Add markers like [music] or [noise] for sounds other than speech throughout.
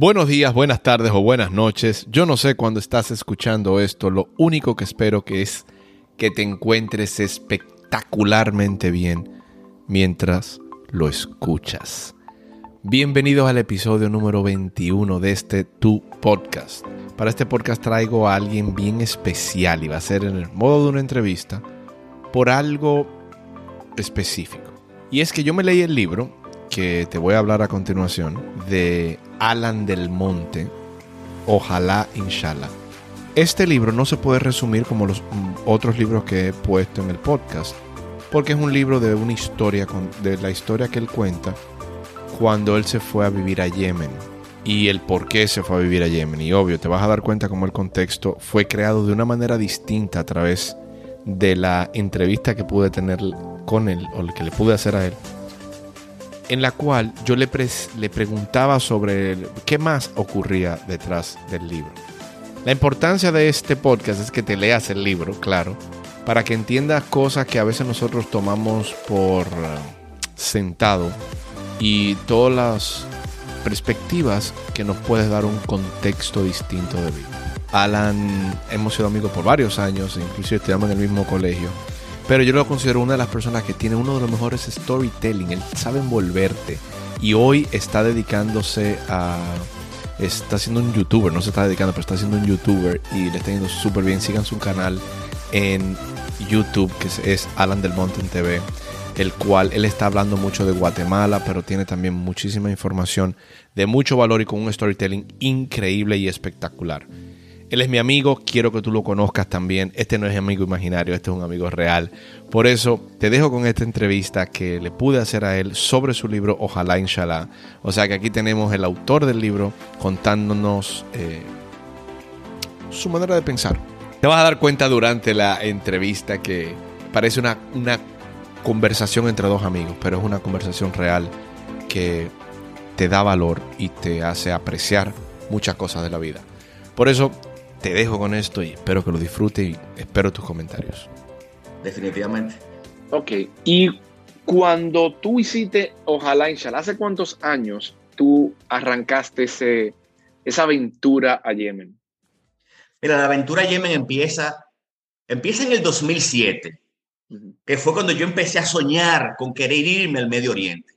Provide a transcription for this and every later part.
Buenos días, buenas tardes o buenas noches. Yo no sé cuándo estás escuchando esto. Lo único que espero que es que te encuentres espectacularmente bien mientras lo escuchas. Bienvenidos al episodio número 21 de este Tu Podcast. Para este podcast traigo a alguien bien especial y va a ser en el modo de una entrevista por algo específico. Y es que yo me leí el libro que te voy a hablar a continuación de Alan del Monte, Ojalá Inshallah. Este libro no se puede resumir como los otros libros que he puesto en el podcast, porque es un libro de una historia, de la historia que él cuenta cuando él se fue a vivir a Yemen y el por qué se fue a vivir a Yemen. Y obvio, te vas a dar cuenta cómo el contexto fue creado de una manera distinta a través de la entrevista que pude tener con él o que le pude hacer a él en la cual yo le, preguntaba sobre qué más ocurría detrás del libro. La importancia de este podcast es que te leas el libro, claro, para que entiendas cosas que a veces nosotros tomamos por uh, sentado y todas las perspectivas que nos puedes dar un contexto distinto de vida. Alan, hemos sido amigos por varios años, inclusive estudiamos en el mismo colegio. Pero yo lo considero una de las personas que tiene uno de los mejores storytelling. Él sabe envolverte. Y hoy está dedicándose a. Está siendo un youtuber, no se está dedicando, pero está siendo un youtuber y le está yendo súper bien. Sigan su canal en YouTube, que es Alan del Monte TV, el cual él está hablando mucho de Guatemala, pero tiene también muchísima información de mucho valor y con un storytelling increíble y espectacular. Él es mi amigo, quiero que tú lo conozcas también. Este no es amigo imaginario, este es un amigo real. Por eso te dejo con esta entrevista que le pude hacer a él sobre su libro Ojalá Inshallah. O sea que aquí tenemos el autor del libro contándonos eh, su manera de pensar. Te vas a dar cuenta durante la entrevista que parece una, una conversación entre dos amigos, pero es una conversación real que te da valor y te hace apreciar muchas cosas de la vida. Por eso te dejo con esto y espero que lo disfrutes y espero tus comentarios. Definitivamente. Ok, y cuando tú hiciste Ojalá Inshallah, ¿hace cuántos años tú arrancaste ese, esa aventura a Yemen? Mira, la aventura a Yemen empieza, empieza en el 2007, que fue cuando yo empecé a soñar con querer irme al Medio Oriente.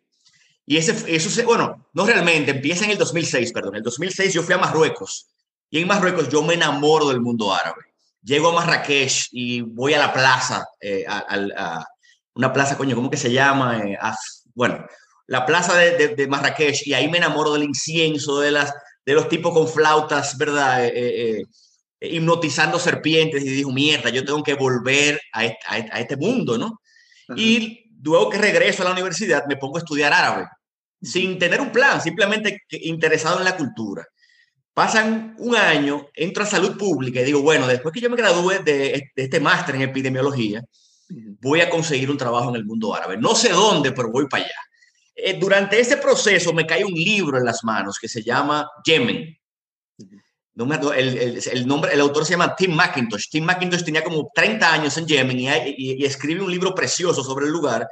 Y ese, eso, bueno, no realmente, empieza en el 2006, perdón. En el 2006 yo fui a Marruecos y en Marruecos yo me enamoro del mundo árabe. Llego a Marrakech y voy a la plaza, eh, a, una plaza, coño, ¿cómo que se llama? Eh, bueno, la plaza de, Marrakech y ahí me enamoro del incienso, de, las, de los tipos con flautas, ¿verdad? Eh, hipnotizando serpientes y digo, mierda, yo tengo que volver a este, mundo, ¿no? Y luego que regreso a la universidad me pongo a estudiar árabe, sin tener un plan, simplemente interesado en la cultura. Pasan un año, entro a salud pública y digo, bueno, después que yo me gradúe de, este máster en epidemiología, voy a conseguir un trabajo en el mundo árabe. No sé dónde, pero voy para allá. Eh, durante ese proceso me cae un libro en las manos que se llama Yemen. el, el, nombre, el autor se llama Tim McIntosh. Tim McIntosh tenía como 30 años en Yemen y, y, escribe un libro precioso sobre el lugar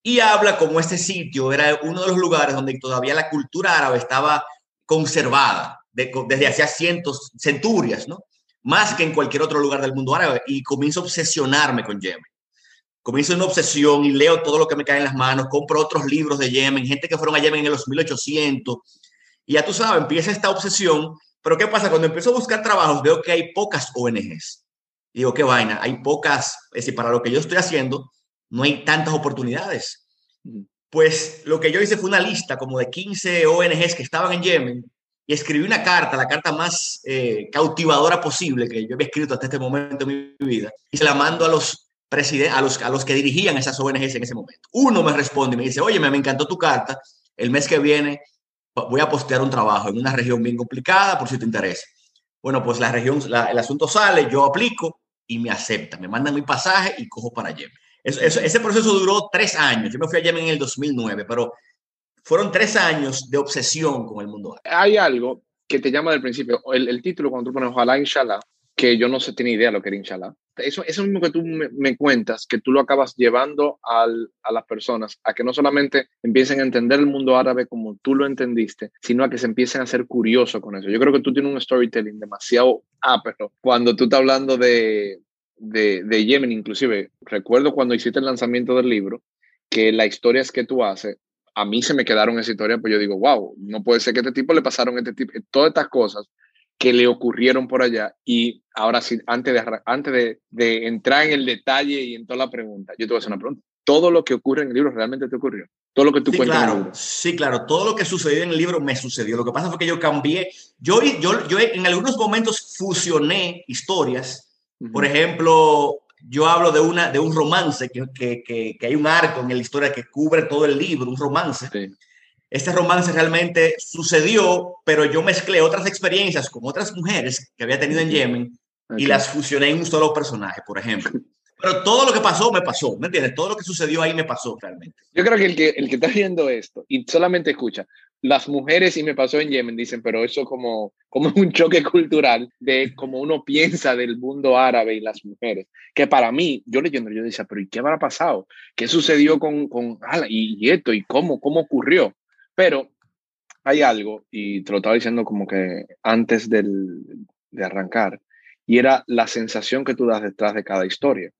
y habla como este sitio era uno de los lugares donde todavía la cultura árabe estaba conservada desde hacía cientos, centurias, ¿no? Más que en cualquier otro lugar del mundo árabe. Y comienzo a obsesionarme con Yemen. Comienzo una obsesión y leo todo lo que me cae en las manos, compro otros libros de Yemen, gente que fueron a Yemen en los 1800. Y ya tú sabes, empieza esta obsesión. Pero ¿qué pasa? Cuando empiezo a buscar trabajos, veo que hay pocas ONGs. Digo, qué vaina, hay pocas, es decir, para lo que yo estoy haciendo, no hay tantas oportunidades. Pues lo que yo hice fue una lista como de 15 ONGs que estaban en Yemen y escribí una carta, la carta más eh, cautivadora posible que yo había escrito hasta este momento de mi vida, y se la mando a los a los, a los que dirigían esas ONGs en ese momento. Uno me responde y me dice, oye, me, encantó tu carta, el mes que viene voy a postear un trabajo en una región bien complicada por si te interesa. Bueno, pues la región, el asunto sale, yo aplico y me aceptan, me mandan mi pasaje y cojo para Yemen. ese proceso duró tres años. Yo me fui a Yemen en el 2009, pero fueron tres años de obsesión con el mundo Hay algo que te llama del principio, el, título cuando tú pones Ojalá Inshallah, que yo no se tenía idea de lo que era Inshallah. Eso, eso mismo que tú me, cuentas, que tú lo acabas llevando al, a las personas a que no solamente empiecen a entender el mundo árabe como tú lo entendiste, sino a que se empiecen a ser curiosos con eso. Yo creo que tú tienes un storytelling demasiado ápero cuando tú estás hablando de, de, de Yemen, inclusive. Recuerdo cuando hiciste el lanzamiento del libro, que las historias que tú haces a mí se me quedaron esa historia, pues yo digo, wow, no puede ser que a este tipo le pasaron este tipo, todas estas cosas que le ocurrieron por allá. Y ahora sí, antes de, antes de, de, entrar en el detalle y en toda la pregunta, yo te voy a hacer una pregunta. ¿Todo lo que ocurre en el libro realmente te ocurrió? Todo lo que tú sí, cuentas claro, en el libro. Sí, claro. Todo lo que sucedió en el libro me sucedió. Lo que pasa fue que yo cambié. Yo, yo, yo en algunos momentos fusioné historias. Uh -huh. Por ejemplo, yo hablo de, una, de un romance, que, que, que, que, hay un arco en la historia que cubre todo el libro, un romance. Sí. Este romance realmente sucedió, pero yo mezclé otras experiencias con otras mujeres que había tenido en Yemen okay. y las fusioné en un solo personaje, por ejemplo. [laughs] Pero todo lo que pasó, me pasó, ¿me entiendes? Todo lo que sucedió ahí me pasó realmente. Yo creo que el que, el que está viendo esto y solamente escucha, las mujeres y me pasó en Yemen, dicen, pero eso como, como [laughs] un choque cultural de cómo uno piensa del mundo árabe y las mujeres. Que para mí, yo leyendo, yo decía, pero ¿y qué habrá pasado? ¿Qué sucedió con, con ah, y, esto? ¿Y cómo, cómo ocurrió? Pero hay algo, y te lo estaba diciendo como que antes del, de arrancar, y era la sensación que tú das detrás de cada historia.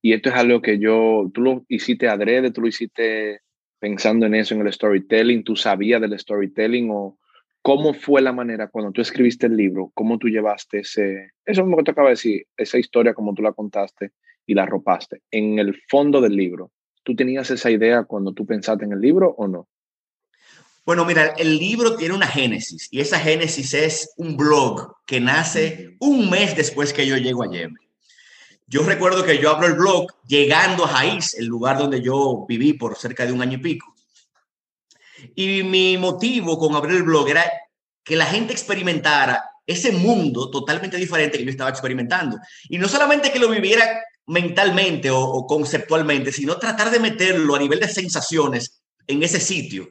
Y esto es algo que yo, tú lo hiciste adrede, tú lo hiciste pensando en eso, en el storytelling, tú sabías del storytelling o cómo fue la manera cuando tú escribiste el libro, cómo tú llevaste ese, eso mismo que te acabo de decir, esa historia como tú la contaste y la ropaste. En el fondo del libro, ¿tú tenías esa idea cuando tú pensaste en el libro o no? Bueno, mira, el libro tiene una génesis y esa génesis es un blog que nace un mes después que yo llego a Yemen. Yo recuerdo que yo abro el blog llegando a Jaiz, el lugar donde yo viví por cerca de un año y pico. Y mi motivo con abrir el blog era que la gente experimentara ese mundo totalmente diferente que yo estaba experimentando. Y no solamente que lo viviera mentalmente o conceptualmente, sino tratar de meterlo a nivel de sensaciones en ese sitio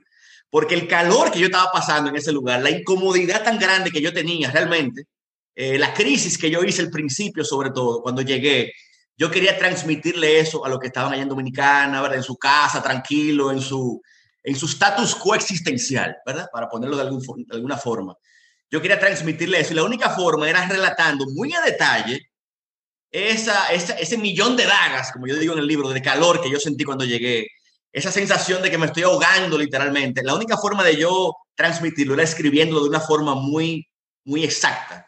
porque el calor que yo estaba pasando en ese lugar, la incomodidad tan grande que yo tenía realmente, eh, la crisis que yo hice al principio, sobre todo, cuando llegué, yo quería transmitirle eso a los que estaban allá en Dominicana, ¿verdad? En su casa, tranquilo, en su en su status quo existencial, ¿verdad? Para ponerlo de, algún, alguna forma. Yo quería transmitirle eso y la única forma era relatando muy a detalle esa, esa, ese millón de dagas, como yo digo en el libro, de calor que yo sentí cuando llegué, esa sensación de que me estoy ahogando literalmente. La única forma de yo transmitirlo era escribiéndolo de una forma muy, muy exacta,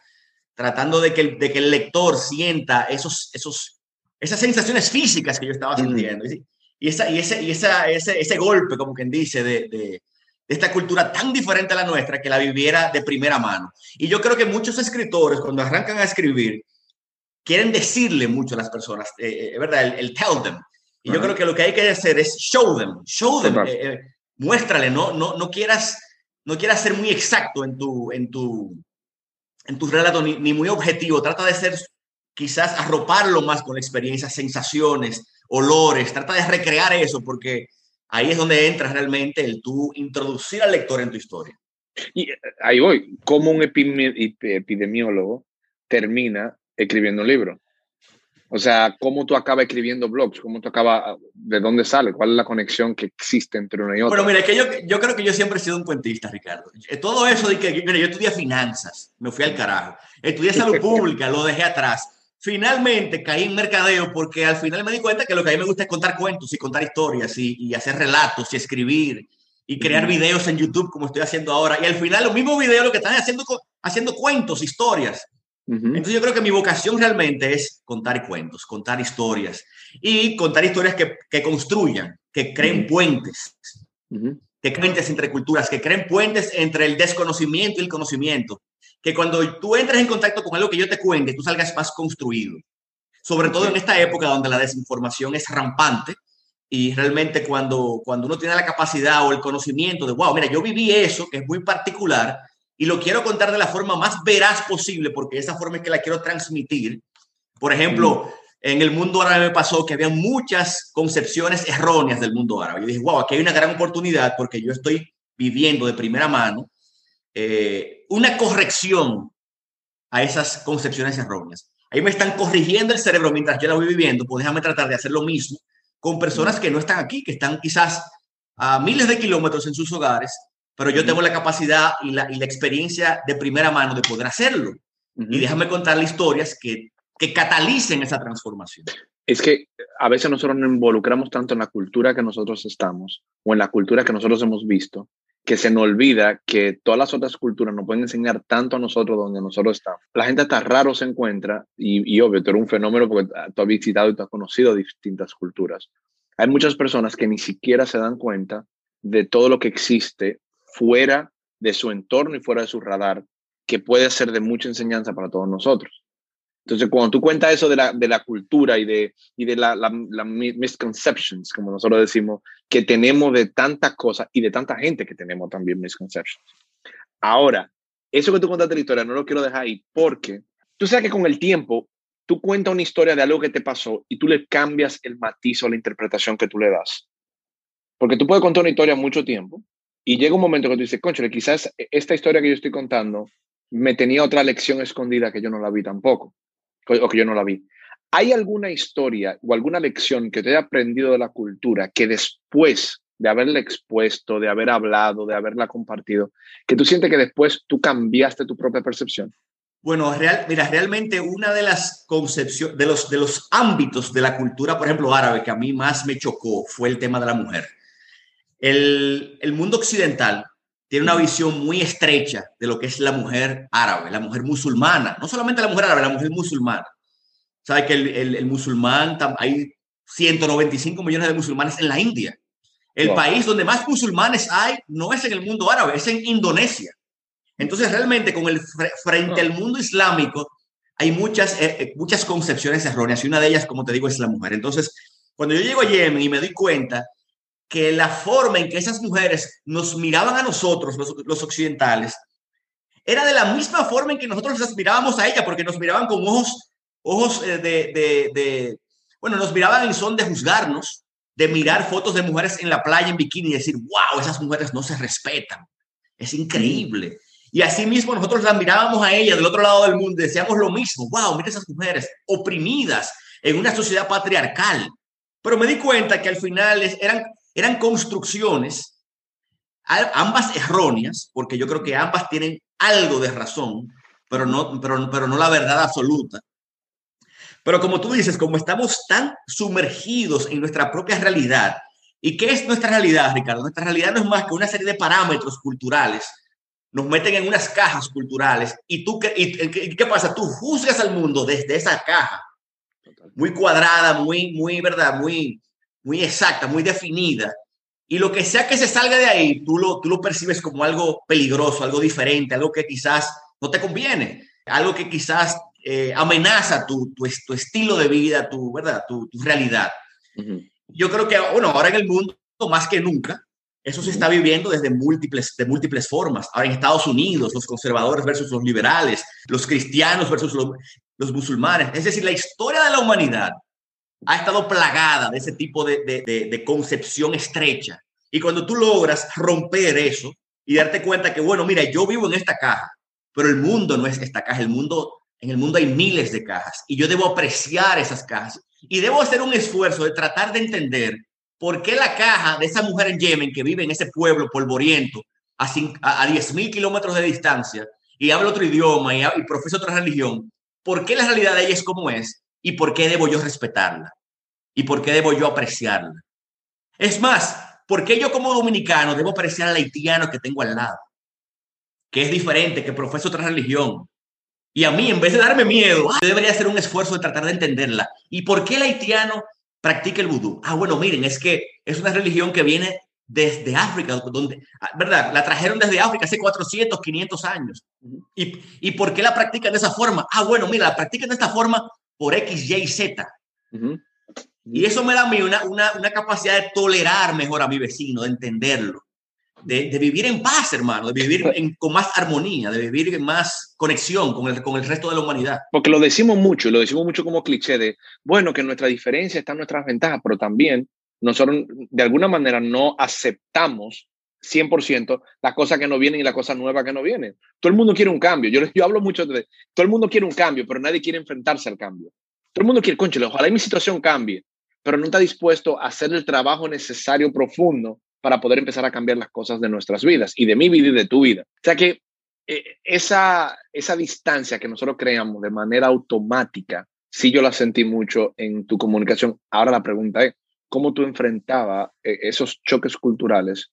tratando de que, el, de que el lector sienta esos, esos, esas sensaciones físicas que yo estaba sintiendo. Mm. Y, esa, y, ese, y esa, ese, ese golpe, como quien dice, de, de, de, esta cultura tan diferente a la nuestra, que la viviera de primera mano. Y yo creo que muchos escritores, cuando arrancan a escribir, quieren decirle mucho a las personas, eh, eh, ¿verdad? El, el tell them. Y yo creo que lo que hay que hacer es show them, show them, eh, eh, muéstrale, no, no, no, quieras, no quieras ser muy exacto en tu, en tu, en tu relato, ni, muy objetivo, trata de ser quizás arroparlo más con experiencias, sensaciones, olores, trata de recrear eso, porque ahí es donde entra realmente el tú introducir al lector en tu historia. Y ahí voy, como un epidemiólogo termina escribiendo un libro. O sea, cómo tú acabas escribiendo blogs, cómo tú acabas, de dónde sale, cuál es la conexión que existe entre una y otra. Bueno, mira, que yo, yo creo que yo siempre he sido un cuentista, Ricardo. Todo eso de que, mira, yo estudié finanzas, me fui al carajo. Estudié salud [laughs] pública, lo dejé atrás. Finalmente caí en mercadeo porque al final me di cuenta que lo que a mí me gusta es contar cuentos y contar historias y, y hacer relatos y escribir y crear videos en YouTube como estoy haciendo ahora. Y al final los mismos videos lo que están haciendo, haciendo cuentos, historias. Entonces yo creo que mi vocación realmente es contar cuentos, contar historias y contar historias que, que construyan, que creen puentes, que puentes entre culturas, que creen puentes entre el desconocimiento y el conocimiento, que cuando tú entres en contacto con algo que yo te cuente, tú salgas más construido. Sobre todo en esta época donde la desinformación es rampante y realmente cuando, cuando uno tiene la capacidad o el conocimiento de, wow, mira, yo viví eso, que es muy particular, y lo quiero contar de la forma más veraz posible, porque esa forma es que la quiero transmitir. Por ejemplo, mm. en el mundo árabe me pasó que había muchas concepciones erróneas del mundo árabe. Yo dije, wow, aquí hay una gran oportunidad porque yo estoy viviendo de primera mano eh, una corrección a esas concepciones erróneas. Ahí me están corrigiendo el cerebro mientras yo la voy viviendo, pues déjame tratar de hacer lo mismo con personas que no están aquí, que están quizás a miles de kilómetros en sus hogares, pero yo tengo la capacidad y la, y la experiencia de primera mano de poder hacerlo. Y déjame contarle historias que, que catalicen esa transformación. Es que a veces nosotros nos involucramos tanto en la cultura que nosotros estamos o en la cultura que nosotros hemos visto, que se nos olvida que todas las otras culturas nos pueden enseñar tanto a nosotros donde nosotros estamos. La gente hasta raro se encuentra, y, y obvio, tú eres un fenómeno porque tú has visitado y tú has conocido distintas culturas. Hay muchas personas que ni siquiera se dan cuenta de todo lo que existe fuera de su entorno y fuera de su radar, que puede ser de mucha enseñanza para todos nosotros. Entonces, cuando tú cuentas eso de la, de la cultura y de, y de la, la, misconceptions, como nosotros decimos, que tenemos de tantas cosas y de tanta gente que tenemos también misconceptions. Ahora, eso que tú contaste la historia no lo quiero dejar ahí porque tú sabes que con el tiempo tú cuentas una historia de algo que te pasó y tú le cambias el matiz o la interpretación que tú le das. Porque tú puedes contar una historia mucho tiempo y llega un momento que tú dices, concho, quizás esta historia que yo estoy contando me tenía otra lección escondida que yo no la vi tampoco o que yo no la vi. ¿Hay alguna historia o alguna lección que te haya aprendido de la cultura que después de haberla expuesto, de haber hablado, de haberla compartido, que tú sientes que después tú cambiaste tu propia percepción? Bueno, real, mira, realmente una de las concepciones, de los, de los ámbitos de la cultura, por ejemplo, árabe, que a mí más me chocó fue el tema de la mujer. El, el mundo occidental tiene una visión muy estrecha de lo que es la mujer árabe, la mujer musulmana, no solamente la mujer árabe, la mujer musulmana. Sabe que el, el, musulmán, hay 195 millones de musulmanes en la India. El país donde más musulmanes hay no es en el mundo árabe, es en Indonesia. Entonces, realmente, con el frente al mundo islámico, hay muchas, eh, eh, muchas concepciones erróneas y una de ellas, como te digo, es la mujer. Entonces, cuando yo llego a Yemen y me doy cuenta que la forma en que esas mujeres nos miraban a nosotros, los, occidentales, era de la misma forma en que nosotros las mirábamos a ella, porque nos miraban con ojos, ojos eh, de, de, bueno, nos miraban en son de juzgarnos, de mirar fotos de mujeres en la playa en bikini y decir, wow, esas mujeres no se respetan. Es increíble. Y así mismo nosotros las mirábamos a ella del otro lado del mundo y decíamos lo mismo, wow, mira esas mujeres oprimidas en una sociedad patriarcal. Pero me di cuenta que al final eran eran construcciones, ambas erróneas, porque yo creo que ambas tienen algo de razón, pero no, pero, pero no la verdad absoluta. Pero como tú dices, como estamos tan sumergidos en nuestra propia realidad, ¿y qué es nuestra realidad, Ricardo? Nuestra realidad no es más que una serie de parámetros culturales. Nos meten en unas cajas culturales y tú, y, ¿qué pasa? Tú juzgas al mundo desde esa caja, muy cuadrada, muy, muy, ¿verdad? Muy, muy exacta, muy definida. Y lo que sea que se salga de ahí, tú lo, tú lo percibes como algo peligroso, algo diferente, algo que quizás no te conviene, algo que quizás eh, amenaza tu, tu, tu, estilo de vida, tu, ¿verdad? tu, tu realidad. Yo creo que, bueno, ahora en el mundo, más que nunca, eso se está viviendo desde múltiples, de múltiples formas. Ahora en Estados Unidos, los conservadores versus los liberales, los cristianos versus los, los musulmanes. Es decir, la historia de la humanidad ha estado plagada de ese tipo de, de, concepción estrecha. Y cuando tú logras romper eso y darte cuenta que, bueno, mira, yo vivo en esta caja, pero el mundo no es esta caja, el mundo, en el mundo hay miles de cajas y yo debo apreciar esas cajas y debo hacer un esfuerzo de tratar de entender por qué la caja de esa mujer en Yemen que vive en ese pueblo polvoriento a, a, a 10 mil kilómetros de distancia y habla otro idioma y, y profesa otra religión, ¿por qué la realidad de ella es como es? Y por qué debo yo respetarla y por qué debo yo apreciarla. Es más, ¿por qué yo como dominicano debo apreciar al haitiano que tengo al lado? Que es diferente, que profesa otra religión. Y a mí, en vez de darme miedo, yo debería hacer un esfuerzo de tratar de entenderla. ¿Y por qué el haitiano practica el vudú? Ah, bueno, miren, es que es una religión que viene desde África, donde, ah, ¿verdad? La trajeron desde África hace 400, 500 años. ¿Y, ¿Y por qué la practican de esa forma? Ah, bueno, mira, la practican de esta forma por X, Y, Z. Y eso me da a mí una, una, una, capacidad de tolerar mejor a mi vecino, de entenderlo, de, de vivir en paz, hermano, de vivir en, con más armonía, de vivir en más conexión con el, con el resto de la humanidad. Porque lo decimos mucho, lo decimos mucho como cliché de, bueno, que nuestra diferencia está en nuestras ventajas, pero también nosotros de alguna manera no aceptamos 100% las cosas que no vienen y las cosas nuevas que no vienen. Todo el mundo quiere un cambio. Yo, yo hablo mucho de todo el mundo quiere un cambio, pero nadie quiere enfrentarse al cambio. Todo el mundo quiere, conchale, ojalá mi situación cambie, pero no está dispuesto a hacer el trabajo necesario profundo para poder empezar a cambiar las cosas de nuestras vidas y de mi vida y de tu vida. O sea que eh, esa, esa distancia que nosotros creamos de manera automática, sí yo la sentí mucho en tu comunicación. Ahora la pregunta es, ¿cómo tú enfrentabas eh, esos choques culturales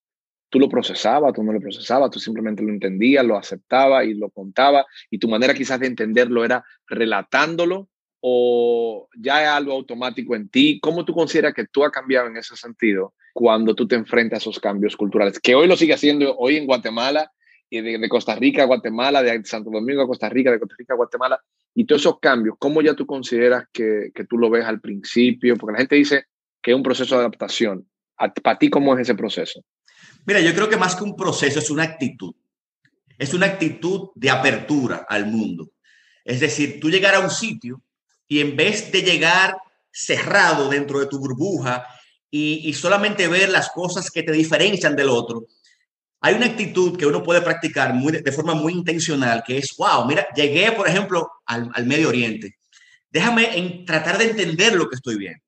tú lo procesabas, tú no lo procesabas, tú simplemente lo entendías, lo aceptabas y lo contabas, y tu manera quizás de entenderlo era relatándolo o ya es algo automático en ti. ¿Cómo tú consideras que tú has cambiado en ese sentido cuando tú te enfrentas a esos cambios culturales? Que hoy lo sigue haciendo hoy en Guatemala, y de, Costa Rica a Guatemala, de Santo Domingo a Costa Rica, de Costa Rica a Guatemala, y todos esos cambios, ¿cómo ya tú consideras que, que tú lo ves al principio? Porque la gente dice que es un proceso de adaptación. ¿Para ti cómo es ese proceso? Mira, yo creo que más que un proceso es una actitud. Es una actitud de apertura al mundo. Es decir, tú llegar a un sitio y en vez de llegar cerrado dentro de tu burbuja y, solamente ver las cosas que te diferencian del otro, hay una actitud que uno puede practicar muy, de forma muy intencional, que es, wow, mira, llegué, por ejemplo, al, al Medio Oriente. Déjame en, tratar de entender lo que estoy viendo.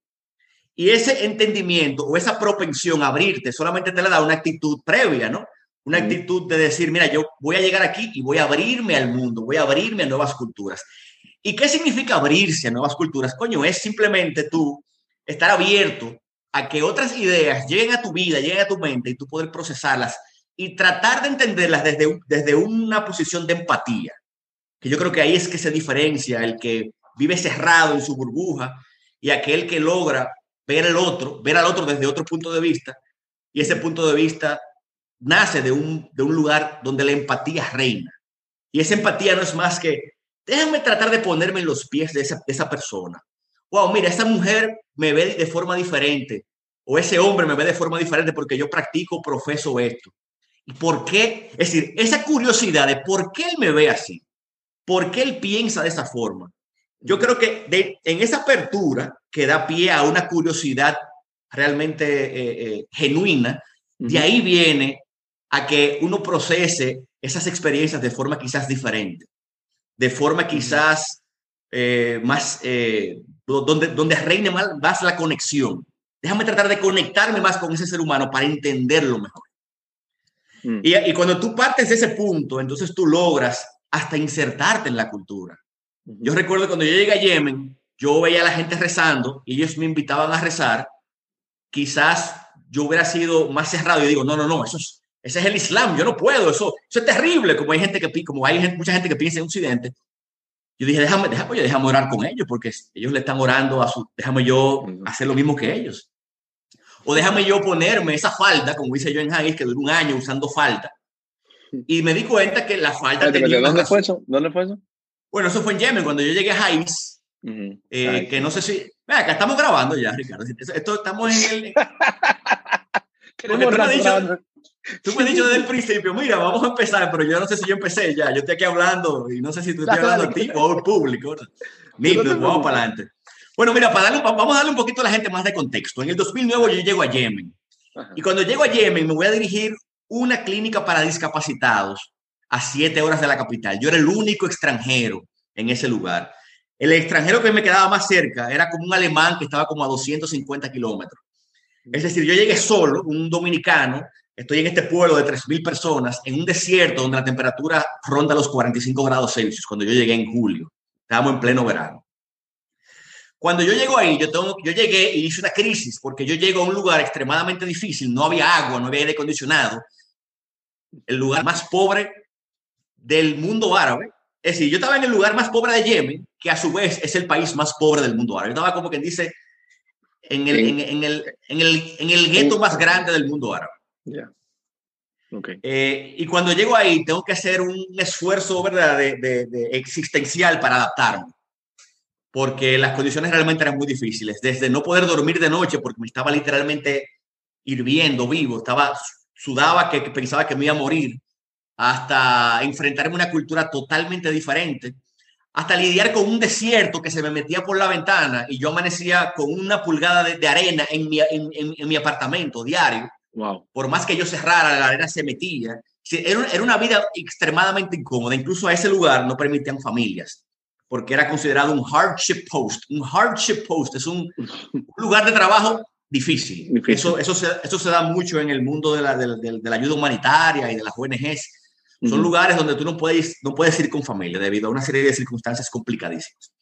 Y ese entendimiento o esa propensión a abrirte solamente te la da una actitud previa, ¿no? Una actitud de decir, mira, yo voy a llegar aquí y voy a abrirme al mundo, voy a abrirme a nuevas culturas. ¿Y qué significa abrirse a nuevas culturas? Coño, es simplemente tú estar abierto a que otras ideas lleguen a tu vida, lleguen a tu mente y tú poder procesarlas y tratar de entenderlas desde, desde una posición de empatía. Que yo creo que ahí es que se diferencia el que vive cerrado en su burbuja y aquel que logra ver el otro, ver al otro desde otro punto de vista, y ese punto de vista nace de un, de un lugar donde la empatía reina. Y esa empatía no es más que, déjame tratar de ponerme en los pies de esa, de esa persona. Wow, mira, esa mujer me ve de forma diferente, o ese hombre me ve de forma diferente porque yo practico, profeso esto. ¿Y por qué? Es decir, esa curiosidad de por qué él me ve así, por qué él piensa de esa forma, yo creo que en esa apertura que da pie a una curiosidad realmente eh, eh, genuina, de ahí viene a que uno procese esas experiencias de forma quizás diferente, de forma quizás eh, más, donde, donde reine más, más, la conexión. Déjame tratar de conectarme más con ese ser humano para entenderlo mejor. Mm. Y, y cuando tú partes de ese punto, entonces tú logras hasta insertarte en la cultura. Yo recuerdo cuando yo llegué a Yemen, yo veía a la gente rezando y ellos me invitaban a rezar. Quizás yo hubiera sido más cerrado y digo, no, no, no, eso es, ese es el Islam, yo no puedo, eso, eso es terrible, como hay gente que como hay mucha gente que piensa en Occidente. Yo dije, déjame, déjame, déjame orar con ellos, porque ellos le están orando a su, déjame yo hacer lo mismo que ellos. O déjame yo ponerme esa falda, como hice yo en Haggis, que duró un año usando falda. Y me di cuenta que la falda... tenía ¿Dónde fue eso? ¿Dónde fue eso? Bueno, eso fue en Yemen, cuando yo llegué a Haiz, eh, que no sé si... Vea, acá estamos grabando ya, Ricardo. Esto, estamos en el... [laughs] tú, me has dicho, tú me has dicho desde el [laughs] principio, mira, vamos a empezar, pero yo no sé si yo empecé ya. Yo estoy aquí hablando y no sé si tú estás hablando a ti o al público. vamos para adelante. Bueno, mira, para darle, vamos a darle un poquito a la gente más de contexto. En el 2009 yo llego a Yemen. Y cuando llego a Yemen me voy a dirigir una clínica para discapacitados a siete horas de la capital. Yo era el único extranjero en ese lugar. El extranjero que me quedaba más cerca era como un alemán que estaba como a 250 kilómetros. Es decir, yo llegué solo, un dominicano, estoy en este pueblo de 3.000 personas, en un desierto donde la temperatura ronda los 45 grados Celsius, cuando yo llegué en julio. Estábamos en pleno verano. Cuando yo llego ahí, yo, tengo, yo llegué y hice una crisis, porque yo llego a un lugar extremadamente difícil, no había agua, no había aire acondicionado, el lugar más pobre del mundo árabe. Es decir, yo estaba en el lugar más pobre de Yemen, que a su vez es el país más pobre del mundo árabe. Estaba como quien dice en el, en, en el, en el, en el gueto más grande del mundo árabe. Yeah. Okay. Eh, y cuando llego ahí, tengo que hacer un esfuerzo ¿verdad? De, de, de, existencial para adaptarme, porque las condiciones realmente eran muy difíciles. Desde no poder dormir de noche, porque me estaba literalmente hirviendo vivo, estaba, sudaba que, que pensaba que me iba a morir, hasta enfrentarme a una cultura totalmente diferente, hasta lidiar con un desierto que se me metía por la ventana y yo amanecía con una pulgada de, arena en mi, en, mi apartamento diario, Wow. Por más que yo cerrara, la arena se metía. Era, era una vida extremadamente incómoda. Incluso a ese lugar no permitían familias, porque era considerado un hardship post. Un hardship post es un, lugar de trabajo difícil. difícil. Eso, eso, se, eso se da mucho en el mundo de la, de, de la ayuda humanitaria y de las ONGs. Son uh -huh. lugares donde tú no puedes, no puedes ir con familia debido a una serie de circunstancias complicadísimas.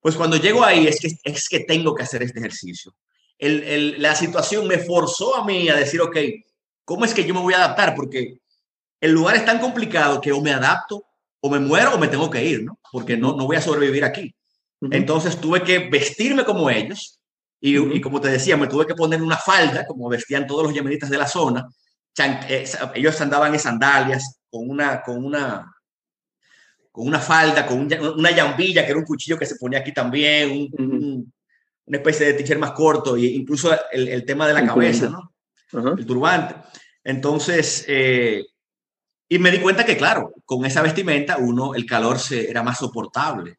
Pues cuando llego ahí es que, es que tengo que hacer este ejercicio. El, el, la situación me forzó a mí a decir, ok, ¿cómo es que yo me voy a adaptar? Porque el lugar es tan complicado que o me adapto, o me muero, o me tengo que ir, ¿no? Porque no, no voy a sobrevivir aquí. Uh -huh. Entonces tuve que vestirme como ellos, y, uh -huh. y, como te decía, me tuve que poner una falda, como vestían todos los yemenitas de la zona. Chan eh, ellos andaban en sandalias, con una, con una, con una falda, con un, una llambilla, que era un cuchillo que se ponía aquí también, un, uh -huh. un, una especie de t-shirt más corto, e incluso el, el tema de la cabeza, ¿no? Uh -huh. El turbante. Entonces, eh, y me di cuenta que, claro, con esa vestimenta, uno, el calor se, era más soportable.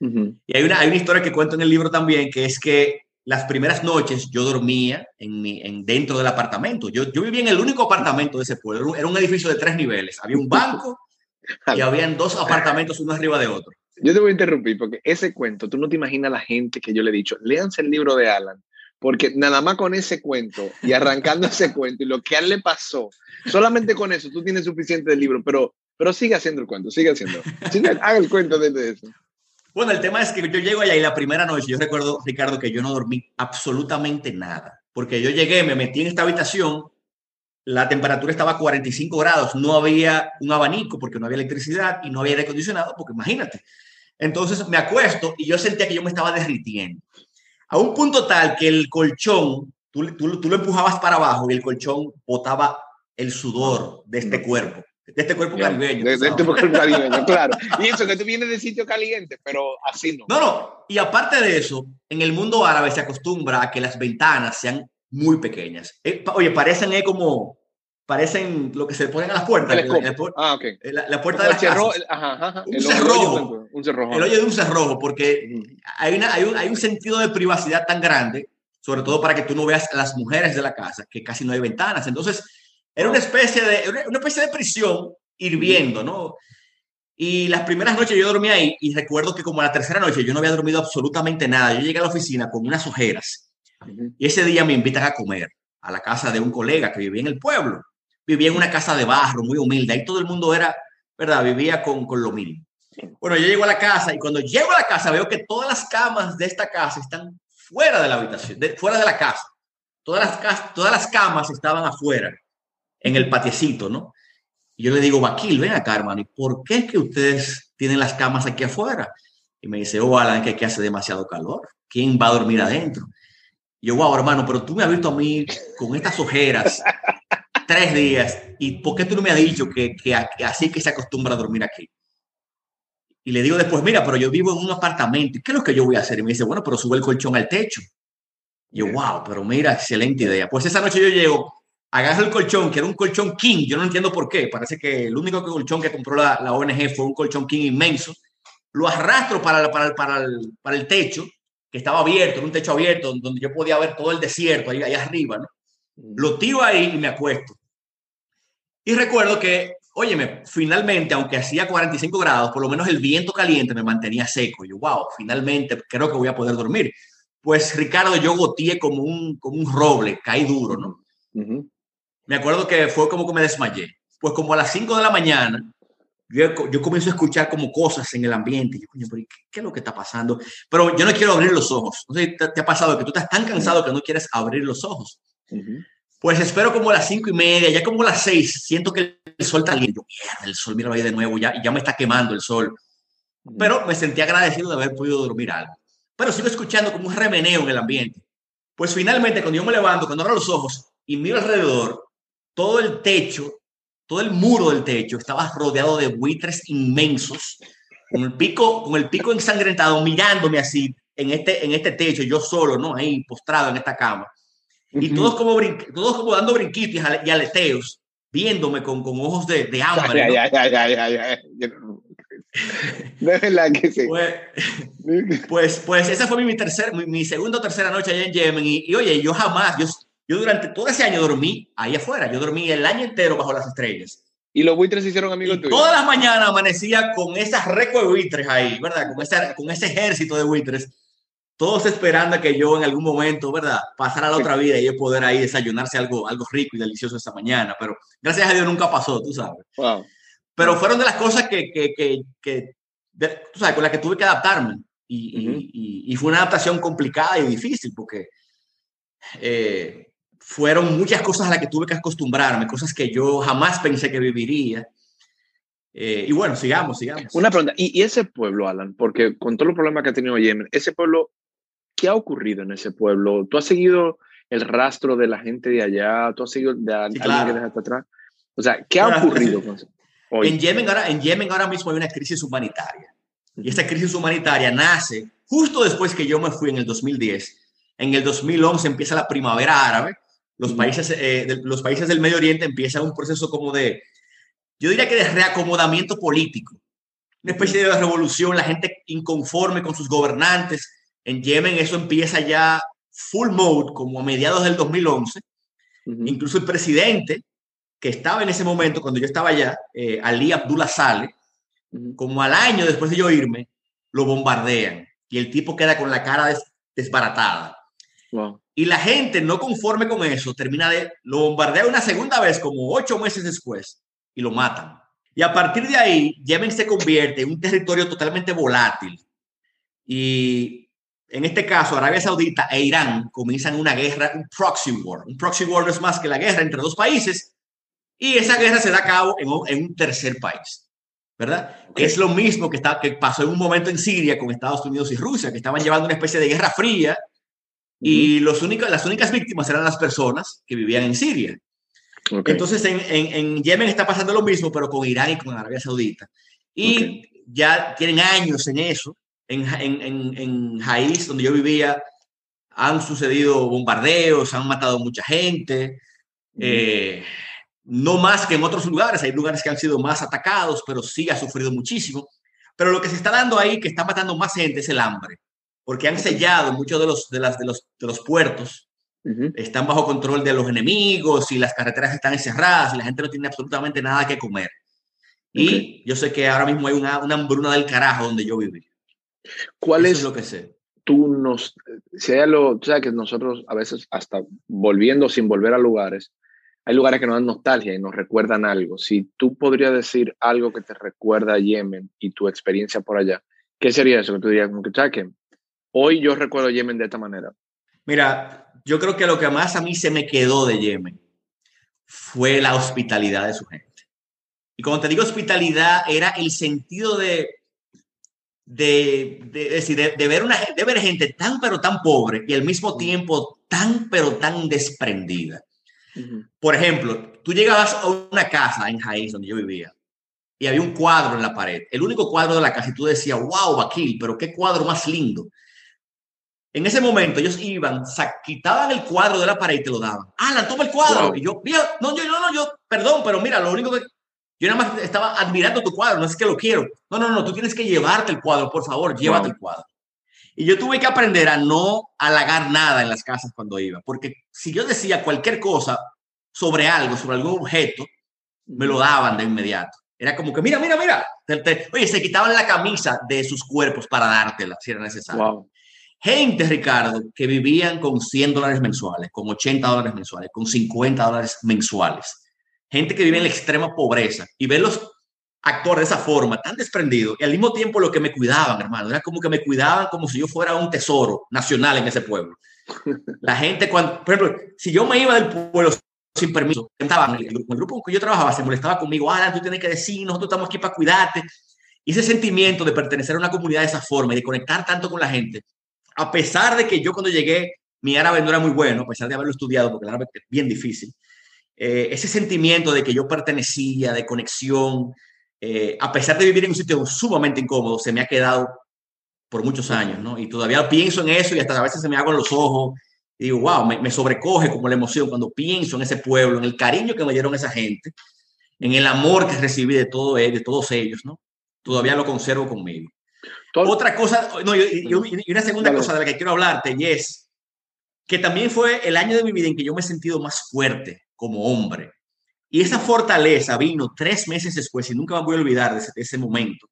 Uh -huh. Y hay una, hay una historia que cuento en el libro también, que es que las primeras noches yo dormía en mi, en, dentro del apartamento. Yo, yo vivía en el único apartamento de ese pueblo. Era un edificio de tres niveles. Había un banco [laughs] y habían dos apartamentos uno arriba de otro. Yo te voy a interrumpir porque ese cuento, tú no te imaginas la gente que yo le he dicho, léanse el libro de Alan, porque nada más con ese cuento y arrancando [laughs] ese cuento y lo que a él le pasó, solamente con eso tú tienes suficiente del libro, pero, pero sigue haciendo el cuento, sigue haciendo. Sigue, haga el cuento de eso. Bueno, el tema es que yo llego allá y la primera noche, yo recuerdo, Ricardo, que yo no dormí absolutamente nada, porque yo llegué, me metí en esta habitación, la temperatura estaba a 45 grados, no había un abanico porque no había electricidad y no había aire acondicionado, porque imagínate. Entonces me acuesto y yo sentía que yo me estaba derritiendo. A un punto tal que el colchón, tú, tú, tú lo empujabas para abajo y el colchón botaba el sudor de este cuerpo de este cuerpo caribeño. De, de este cuerpo caribeño, [laughs] claro. Y eso que tú vienes de sitio caliente, pero así no. No, no. Y aparte de eso, en el mundo árabe se acostumbra a que las ventanas sean muy pequeñas. Eh, oye, parecen eh, como parecen lo que se ponen a las puertas. El, el, ah, okay. la, la, puerta de la cerro, casa. Ajá, ajá, un, cerrojo, un cerrojo. El hoyo de un cerrojo, porque hay, una, hay, un, hay un sentido de privacidad tan grande, sobre todo para que tú no veas a las mujeres de la casa, que casi no hay ventanas. Entonces, era una especie de, una especie de prisión hirviendo, ¿no? Y las primeras noches yo dormía ahí y recuerdo que como la tercera noche yo no había dormido absolutamente nada. Yo llegué a la oficina con unas ojeras y ese día me invitan a comer a la casa de un colega que vivía en el pueblo. Vivía en una casa de barro muy humilde. Ahí todo el mundo era, ¿verdad? Vivía con, con lo mínimo. Bueno, yo llego a la casa y cuando llego a la casa veo que todas las camas de esta casa están fuera de la habitación, de, fuera de la casa. Todas las, todas las camas estaban afuera en el patiecito, ¿no? Y yo le digo, Baquil, ven acá, hermano, ¿y por qué es que ustedes tienen las camas aquí afuera? Y me dice, oh, Alan, que aquí hace demasiado calor. ¿Quién va a dormir adentro? Y yo, wow, hermano, pero tú me has visto a mí con estas ojeras tres días. ¿Y por qué tú no me has dicho que, que, que así que se acostumbra a dormir aquí? Y le digo después, mira, pero yo vivo en un apartamento. ¿Qué es lo que yo voy a hacer? Y me dice, bueno, pero sube el colchón al techo. Y yo, wow, pero mira, excelente idea. Pues esa noche yo llego agarro el colchón, que era un colchón king, yo no entiendo por qué, parece que el único colchón que compró la, la ONG fue un colchón king inmenso, lo arrastro para, para, para, el, para el techo, que estaba abierto, era un techo abierto, donde yo podía ver todo el desierto ahí, ahí arriba, ¿no? Lo tiro ahí y me acuesto. Y recuerdo que, óyeme, finalmente, aunque hacía 45 grados, por lo menos el viento caliente me mantenía seco. Yo, wow, finalmente creo que voy a poder dormir. Pues Ricardo, yo goteé como un, como un roble, caí duro, ¿no? Uh -huh me acuerdo que fue como que me desmayé. Pues como a las 5 de la mañana, yo, yo comienzo a escuchar como cosas en el ambiente. Yo, coño, ¿qué, ¿qué, es lo que está pasando? Pero yo no quiero abrir los ojos. No sé, ¿te, te ha pasado que tú estás tan cansado que no quieres abrir los ojos? Uh -huh. Pues espero como a las 5 y media, ya como a las 6, siento que el sol está lindo. Mierda, el sol, míralo ahí de nuevo, ya, ya me está quemando el sol. Uh -huh. Pero me sentí agradecido de haber podido dormir algo. Pero sigo escuchando como un remeneo en el ambiente. Pues finalmente, cuando yo me levanto, cuando abro los ojos y miro alrededor, todo el techo, todo el muro del techo estaba rodeado de buitres inmensos, con el pico, con el pico ensangrentado, mirándome así en este, en este techo, yo solo, ¿no? Ahí postrado en esta cama. Y todos como, todos como dando brinquitos y aleteos, viéndome con, con ojos de, de hambre. ¿no? De verdad que sí. Pues, [laughs] pues, pues, esa fue mi, tercer, mi, mi segunda o tercera noche allá en Yemen. Y, y, oye, yo jamás, yo Yo durante todo ese año dormí ahí afuera. Yo dormí el año entero bajo las estrellas. Y los buitres se hicieron amigos tuyos. Todas las mañanas amanecía con esas reco de buitres ahí, ¿verdad? Con ese, con ese ejército de buitres. Todos esperando a que yo en algún momento, ¿verdad? Pasara a la otra vida y yo poder ahí desayunarse algo, algo rico y delicioso esa mañana. Pero gracias a Dios nunca pasó, tú sabes. Wow. Pero fueron de las cosas que, que, que, que de, tú sabes, con las que tuve que adaptarme. Y, uh -huh. y, y, fue una adaptación complicada y difícil porque eh, fueron muchas cosas a las que tuve que acostumbrarme, cosas que yo jamás pensé que viviría. Eh, y bueno, sigamos, sigamos. Una pregunta, ¿Y, ¿Y, ese pueblo, Alan? Porque con todos los problemas que ha tenido Yemen, ese pueblo, ¿qué ha ocurrido en ese pueblo? ¿Tú has seguido el rastro de la gente de allá? ¿Tú has seguido de sí, alguien claro. que dejaste atrás? O sea, ¿qué ha claro, ocurrido [laughs] con eso? Hoy? En, Yemen ahora, en Yemen ahora mismo hay una crisis humanitaria. Y esta crisis humanitaria nace justo después que yo me fui en el 2010. En el 2011 empieza la primavera árabe. Los, países, eh, de, los países del Medio Oriente empiezan un proceso como de, yo diría que de reacomodamiento político. Una especie de revolución, la gente inconforme con sus gobernantes. En Yemen eso empieza ya full mode, como a mediados del 2011. Uh -huh. Incluso el presidente, que estaba en ese momento, cuando yo estaba allá, eh, Ali Abdullah Saleh, como al año después de yo irme, lo bombardean y el tipo queda con la cara des desbaratada. Wow. Y la gente, no conforme con eso, termina de, lo bombardea una segunda vez, como ocho meses después, y lo matan. Y a partir de ahí, Yemen se convierte en un territorio totalmente volátil. Y en este caso, Arabia Saudita e Irán comienzan una guerra, un proxy war. Un proxy war no es más que la guerra entre dos países, y esa guerra se da a cabo en un, en un tercer país. ¿verdad? Okay. Es lo mismo que, está, que pasó en un momento en Siria con Estados Unidos y Rusia, que estaban llevando una especie de guerra fría y los únicos, las únicas víctimas eran las personas que vivían en Siria. Okay. Entonces en, en, en, Yemen está pasando lo mismo, pero con Irán y con Arabia Saudita. Y okay. ya tienen años en eso. En, en, en Jaiz, donde yo vivía, han sucedido bombardeos, han matado mucha gente. Mm. Eh, no más que en otros lugares, hay lugares que han sido más atacados, pero sí ha sufrido muchísimo. Pero lo que se está dando ahí, que está matando más gente, es el hambre, porque han sellado muchos de los, de las, de los, de los puertos, uh -huh. están bajo control de los enemigos y las carreteras están encerradas y la gente no tiene absolutamente nada que comer. Okay. Y yo sé que ahora mismo hay una, una hambruna del carajo donde yo viví. ¿Cuál Eso es, es lo que sé? Tú nos, algo, tú sabes que nosotros a veces hasta volviendo sin volver a lugares, hay lugares que nos dan nostalgia y nos recuerdan algo. Si tú podrías decir algo que te recuerda a Yemen y tu experiencia por allá, ¿qué sería eso? Que tú dirías, como que, que hoy yo recuerdo Yemen de esta manera. Mira, yo creo que lo que más a mí se me quedó de Yemen fue la hospitalidad de su gente. Y cuando te digo hospitalidad, era el sentido de, de, de, de, de ver una, de ver gente tan pero tan pobre y al mismo tiempo tan pero tan desprendida. Por ejemplo, tú llegabas a una casa en Jaiz, donde yo vivía, y había un cuadro en la pared, el único cuadro de la casa, y tú decías, wow, Bakil, pero qué cuadro más lindo. En ese momento ellos iban, quitaban el cuadro de la pared y te lo daban. Alan, toma el cuadro. Wow. Y yo, mira, no, yo, no, no, yo, perdón, pero mira, lo único que, yo nada más estaba admirando tu cuadro, no es que lo quiero. No, no, no, tú tienes que llevarte el cuadro, por favor, llévate wow. el cuadro. Y yo tuve que aprender a no halagar nada en las casas cuando iba, porque si yo decía cualquier cosa sobre algo, sobre algún objeto, me lo daban de inmediato. Era como que, mira, mira, mira. Te, te, oye, se quitaban la camisa de sus cuerpos para dártela si era necesario. Wow. Gente, Ricardo, que vivían con 100 dólares mensuales, con 80 dólares mensuales, con 50 dólares mensuales. Gente que vive en la extrema pobreza y verlos actuar de esa forma, tan desprendido, y al mismo tiempo lo que me cuidaban, hermano, era como que me cuidaban como si yo fuera un tesoro nacional en ese pueblo. La gente, cuando, por ejemplo, si yo me iba del pueblo sin permiso, estaban, el, el grupo con que yo trabajaba se molestaba conmigo, Alan, tú tienes que decir, nosotros estamos aquí para cuidarte. Y ese sentimiento de pertenecer a una comunidad de esa forma y de conectar tanto con la gente, a pesar de que yo cuando llegué, mi árabe no era muy bueno, a pesar de haberlo estudiado, porque el árabe es bien difícil, eh, ese sentimiento de que yo pertenecía, de conexión, eh, a pesar de vivir en un sitio sumamente incómodo, se me ha quedado por muchos años, ¿no? Y todavía pienso en eso y hasta a veces se me hago en los ojos y digo, wow, me, sobrecoge como la emoción cuando pienso en ese pueblo, en el cariño que me dieron esa gente, en el amor que recibí de, todo, de todos ellos, ¿no? Todavía lo conservo conmigo. Todo. Otra cosa, no, y, una segunda Dale. cosa de la que quiero hablarte, y es, que también fue el año de mi vida en que yo me he sentido más fuerte como hombre. Y esa fortaleza vino tres meses después y nunca me voy a olvidar de ese, momento.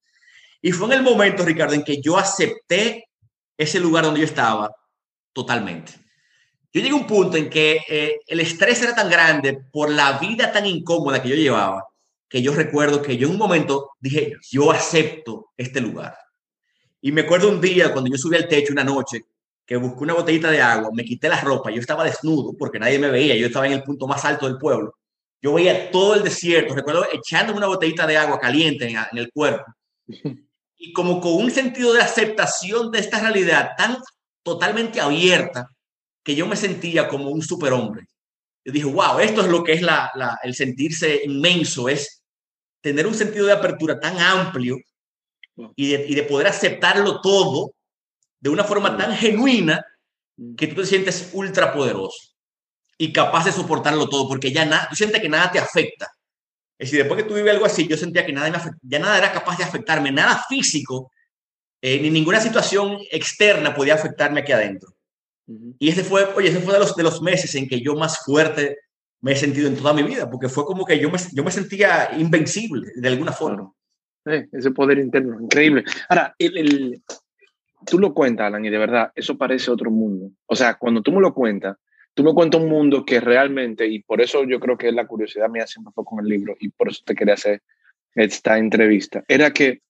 Y fue en el momento, Ricardo, en que yo acepté ese lugar donde yo estaba totalmente. Yo llegué a un punto en que eh, el estrés era tan grande por la vida tan incómoda que yo llevaba, que yo recuerdo que yo en un momento dije, yo acepto este lugar. Y me acuerdo un día cuando yo subí al techo una noche, que busqué una botellita de agua, me quité la ropa, yo estaba desnudo porque nadie me veía, yo estaba en el punto más alto del pueblo. Yo veía todo el desierto, recuerdo echándome una botellita de agua caliente en, en el cuerpo. [laughs] Y como con un sentido de aceptación de esta realidad tan totalmente abierta, que yo me sentía como un superhombre. Yo dije, wow, esto es lo que es la, la, el sentirse inmenso, es tener un sentido de apertura tan amplio y de, y de poder aceptarlo todo de una forma tan genuina mm. que tú te sientes ultra poderoso y capaz de soportarlo todo, porque ya nada, tú sientes que nada te afecta. Es decir, después que tú vives algo así, yo sentía que nada me ya nada era capaz de afectarme, nada físico, eh, ni ninguna situación externa podía afectarme aquí adentro. Y ese fue, oye, ese fue de los, de los meses en que yo más fuerte me he sentido en toda mi vida, porque fue como que yo me, yo me sentía invencible de alguna forma. Ese poder interno, increíble. Ahora, el, tú lo cuentas, Alan, y de verdad, eso parece otro mundo. O sea, cuando tú me lo cuentas, tú me cuentas un mundo que realmente, y por eso yo creo que la curiosidad mía siempre fue con el libro, y por eso te quería hacer esta entrevista, era que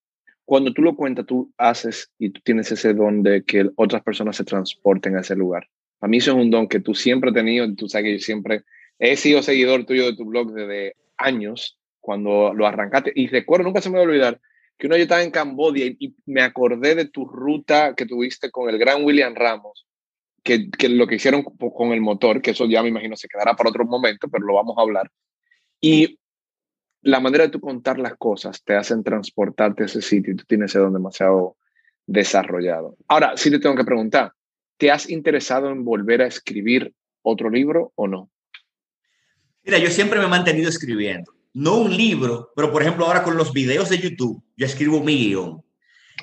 cuando tú lo cuentas, tú haces y tú tienes ese don de que otras personas se transporten a ese lugar. A mí eso es un don que tú siempre has tenido, tú sabes que yo siempre he sido seguidor tuyo de tu blog desde años, cuando lo arrancaste, y recuerdo, nunca se me va a olvidar, que uno yo estaba en Cambodia y, me acordé de tu ruta que tuviste con el gran William Ramos, que, que, lo que hicieron con el motor, que eso ya me imagino se quedará para otro momento, pero lo vamos a hablar. Y la manera de tú contar las cosas te hacen transportarte a ese sitio y tú tienes ese don demasiado desarrollado. Ahora, sí te tengo que preguntar, ¿te has interesado en volver a escribir otro libro o no? Mira, yo siempre me he mantenido escribiendo no un libro, pero por ejemplo ahora con los videos de YouTube, yo escribo mi guion.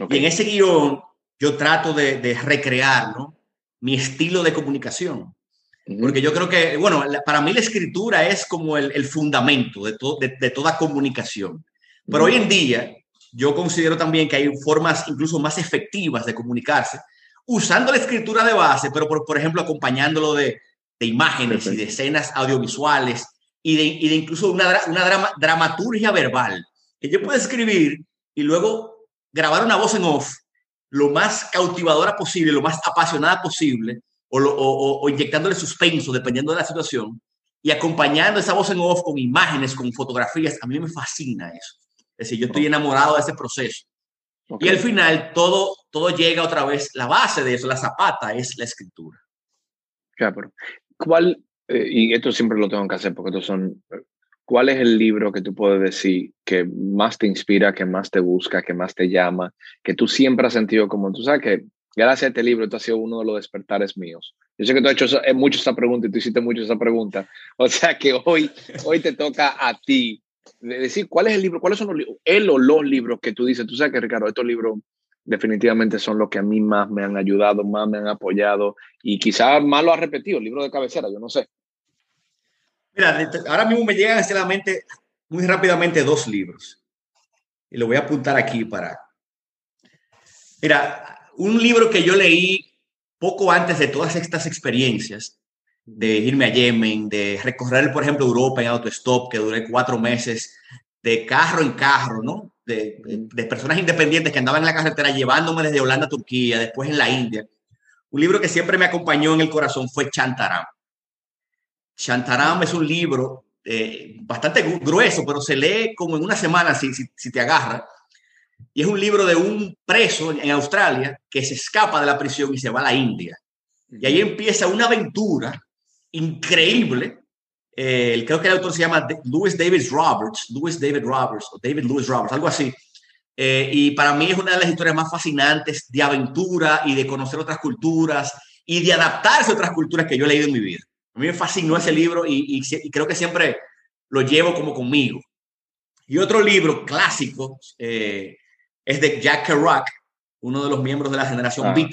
Y en ese guion yo trato de, recrear ¿no? mi estilo de comunicación. Porque yo creo que, bueno, para mí la escritura es como el, fundamento de, de, toda comunicación. Pero hoy en día yo considero también que hay formas incluso más efectivas de comunicarse usando la escritura de base, pero por, por ejemplo acompañándolo de, de imágenes y de escenas audiovisuales y de, y de incluso una, una drama, dramaturgia verbal, que yo puedo escribir y luego grabar una voz en off lo más cautivadora posible, lo más apasionada posible, o, o, o, inyectándole suspenso, dependiendo de la situación, y acompañando esa voz en off con imágenes, con fotografías. A mí me fascina eso. Es decir, yo estoy enamorado de ese proceso. Y al final todo, todo llega otra vez, la base de eso, la zapata, es la escritura. Claro. ¿Cuál eh, y esto siempre lo tengo que hacer porque estos son, ¿cuál es el libro que tú puedes decir que más te inspira, que más te busca, que más te llama, que tú siempre has sentido como, tú sabes que gracias a este libro tú has sido uno de los despertares míos? Yo sé que tú has hecho eh, mucho esa pregunta y tú hiciste mucho esa pregunta. O sea que hoy, hoy te toca a ti decir cuál es el libro, cuáles son los libros, el o los libros que tú dices, tú sabes que Ricardo, estos libros definitivamente son los que a mí más me han ayudado, más me han apoyado y quizás más lo ha repetido, el libro de cabecera, yo no sé. Mira, ahora mismo me llegan a la mente muy rápidamente dos libros. Y lo voy a apuntar aquí para... Mira, un libro que yo leí poco antes de todas estas experiencias, de irme a Yemen, de recorrer, por ejemplo, Europa en autostop, que duré cuatro meses, de carro en carro, ¿no? De, de, personas independientes que andaban en la carretera llevándome desde Holanda a Turquía, después en la India. Un libro que siempre me acompañó en el corazón fue Chantaram. Shantaram es un libro eh, bastante grueso, pero se lee como en una semana si, si, te agarra. Y es un libro de un preso en Australia que se escapa de la prisión y se va a la India. Y ahí empieza una aventura increíble. Eh, creo que el autor se llama Louis David Roberts, Louis David Roberts, o David Louis Roberts, algo así. Eh, y para mí es una de las historias más fascinantes de aventura y de conocer otras culturas y de adaptarse a otras culturas que yo he leído en mi vida. A mí me fascinó ese libro y, creo que siempre lo llevo como conmigo. Y otro libro clásico eh, es de Jack Kerouac, uno de los miembros de la generación ah. Beat,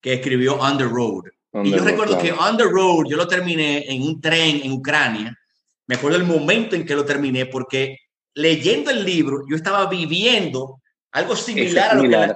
que escribió On the Road. y yo recuerdo que On the Road yo lo terminé en un tren en Ucrania. Me acuerdo el momento en que lo terminé porque leyendo el libro yo estaba viviendo algo similar, a lo que...